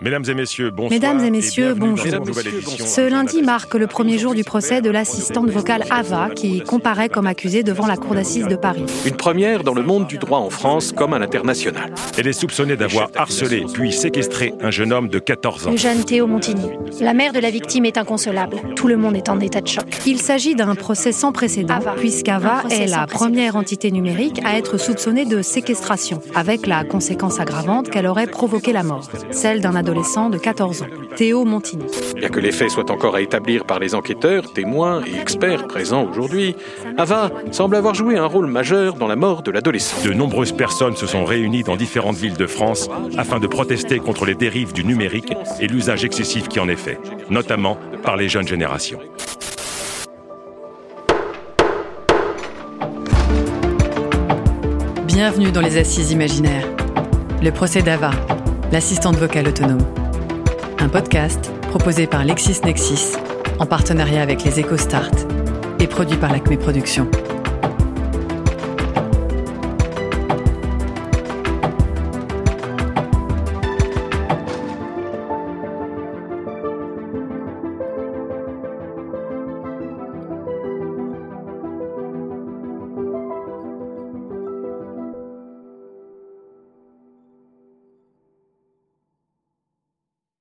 Mesdames et messieurs, bonsoir. Mesdames et messieurs, bonjour. Ce lundi marque le premier jour du procès de l'assistante vocale Ava qui comparaît comme accusée devant la cour d'assises de Paris. Une première dans le monde du droit en France comme à l'international. Elle est soupçonnée d'avoir harcelé puis séquestré un jeune homme de 14 ans. Le jeune Théo Montigny. La mère de la victime est inconsolable. Tout le monde est en état de choc. Il s'agit d'un procès sans précédent Ava. puisqu'Ava est la première entité numérique à être soupçonnée de séquestration, avec la conséquence aggravante qu'elle aurait provoqué la mort, celle d'un adolescent de 14 ans, Théo Montigny. Bien que les faits soient encore à établir par les enquêteurs, témoins et experts présents aujourd'hui, Ava semble avoir joué un rôle majeur dans la mort de l'adolescent. De nombreuses personnes se sont réunies dans différentes villes de France afin de protester contre les dérives du numérique et l'usage excessif qui en est fait, notamment par les jeunes générations. Bienvenue dans les Assises imaginaires. Le procès d'Ava, l'assistante vocale autonome. Un podcast proposé par LexisNexis en partenariat avec les EcoStart et produit par l'Acme Productions.